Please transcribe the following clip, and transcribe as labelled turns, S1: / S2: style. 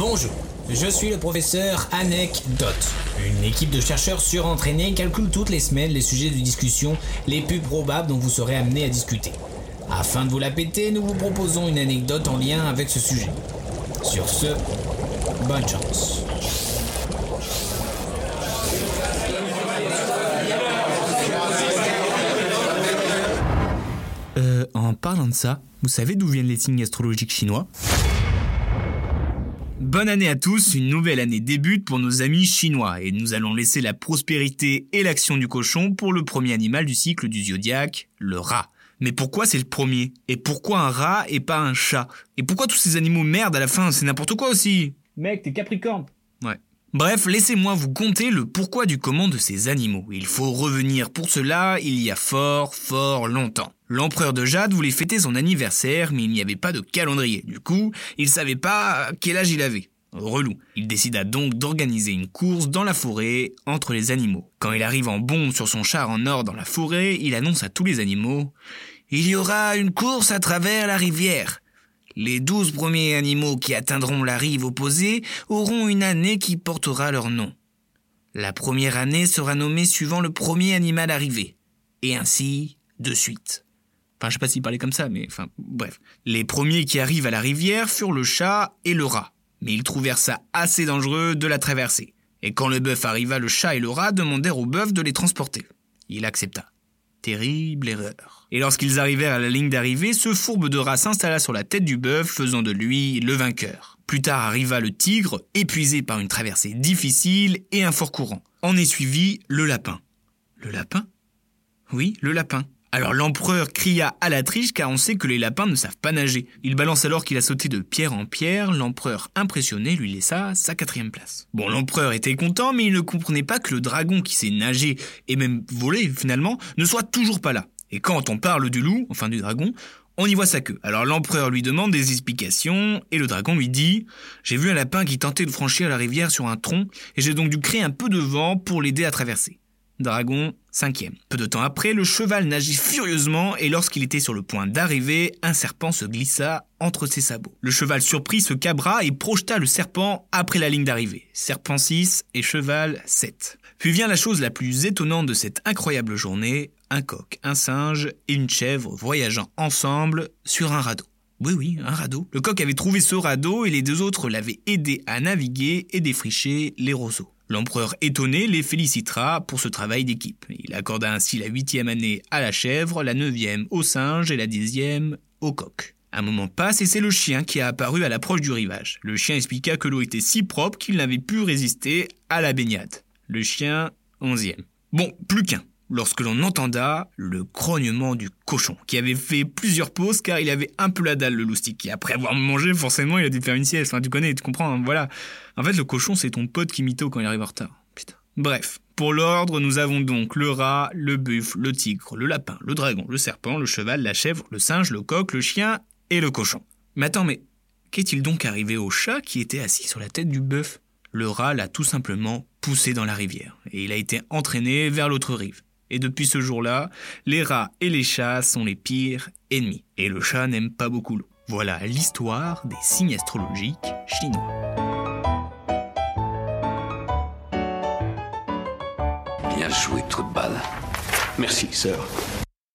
S1: Bonjour, je suis le professeur Anecdote. Une équipe de chercheurs surentraînés calcule toutes les semaines les sujets de discussion les plus probables dont vous serez amené à discuter. Afin de vous la péter, nous vous proposons une anecdote en lien avec ce sujet. Sur ce, bonne chance.
S2: Euh, en parlant de ça, vous savez d'où viennent les signes astrologiques chinois? Bonne année à tous, une nouvelle année débute pour nos amis chinois et nous allons laisser la prospérité et l'action du cochon pour le premier animal du cycle du zodiaque, le rat. Mais pourquoi c'est le premier? Et pourquoi un rat et pas un chat? Et pourquoi tous ces animaux merdent à la fin? C'est n'importe quoi aussi
S1: Mec, t'es Capricorne.
S2: Ouais. Bref, laissez-moi vous conter le pourquoi du comment de ces animaux. Il faut revenir pour cela il y a fort, fort longtemps. L'empereur de Jade voulait fêter son anniversaire, mais il n'y avait pas de calendrier. Du coup, il savait pas quel âge il avait. Relou. Il décida donc d'organiser une course dans la forêt entre les animaux. Quand il arrive en bombe sur son char en or dans la forêt, il annonce à tous les animaux Il y aura une course à travers la rivière. Les douze premiers animaux qui atteindront la rive opposée auront une année qui portera leur nom. La première année sera nommée suivant le premier animal arrivé. Et ainsi, de suite. Enfin, je sais pas s'il parlait comme ça, mais enfin, bref. Les premiers qui arrivent à la rivière furent le chat et le rat. Mais ils trouvèrent ça assez dangereux de la traverser. Et quand le bœuf arriva, le chat et le rat demandèrent au bœuf de les transporter. Il accepta. Terrible erreur. Et lorsqu'ils arrivèrent à la ligne d'arrivée, ce fourbe de rat s'installa sur la tête du bœuf, faisant de lui le vainqueur. Plus tard arriva le tigre, épuisé par une traversée difficile et un fort courant. En est suivi le lapin. Le lapin? Oui, le lapin. Alors l'empereur cria à la triche car on sait que les lapins ne savent pas nager. Il balance alors qu'il a sauté de pierre en pierre, l'empereur impressionné lui laissa sa quatrième place. Bon, l'empereur était content mais il ne comprenait pas que le dragon qui sait nager et même voler finalement ne soit toujours pas là. Et quand on parle du loup, enfin du dragon, on y voit sa queue. Alors l'empereur lui demande des explications et le dragon lui dit J'ai vu un lapin qui tentait de franchir la rivière sur un tronc et j'ai donc dû créer un peu de vent pour l'aider à traverser. Dragon, cinquième. Peu de temps après, le cheval nageait furieusement et lorsqu'il était sur le point d'arriver, un serpent se glissa entre ses sabots. Le cheval surpris se cabra et projeta le serpent après la ligne d'arrivée. Serpent 6 et cheval 7. Puis vient la chose la plus étonnante de cette incroyable journée, un coq, un singe et une chèvre voyageant ensemble sur un radeau. Oui, oui, un radeau. Le coq avait trouvé ce radeau et les deux autres l'avaient aidé à naviguer et défricher les roseaux. L'empereur étonné les félicitera pour ce travail d'équipe. Il accorda ainsi la huitième année à la chèvre, la neuvième au singe et la dixième au coq. Un moment passe et c'est le chien qui a apparu à l'approche du rivage. Le chien expliqua que l'eau était si propre qu'il n'avait pu résister à la baignade. Le chien, onzième. Bon, plus qu'un lorsque l'on entenda le grognement du cochon, qui avait fait plusieurs pauses car il avait un peu la dalle le loustic. Et après avoir mangé, forcément, il a dû faire une sieste. Enfin, tu connais, tu comprends, hein, voilà. En fait, le cochon, c'est ton pote qui mytho quand il arrive en retard. Putain. Bref, pour l'ordre, nous avons donc le rat, le buffle, le tigre, le lapin, le dragon, le serpent, le cheval, la chèvre, le singe, le coq, le chien et le cochon. Mais attends, mais qu'est-il donc arrivé au chat qui était assis sur la tête du bœuf Le rat l'a tout simplement poussé dans la rivière, et il a été entraîné vers l'autre rive. Et depuis ce jour-là, les rats et les chats sont les pires ennemis. Et le chat n'aime pas beaucoup l'eau. Voilà l'histoire des signes astrologiques chinois.
S3: Bien joué, trou balle.
S4: Merci, sœur.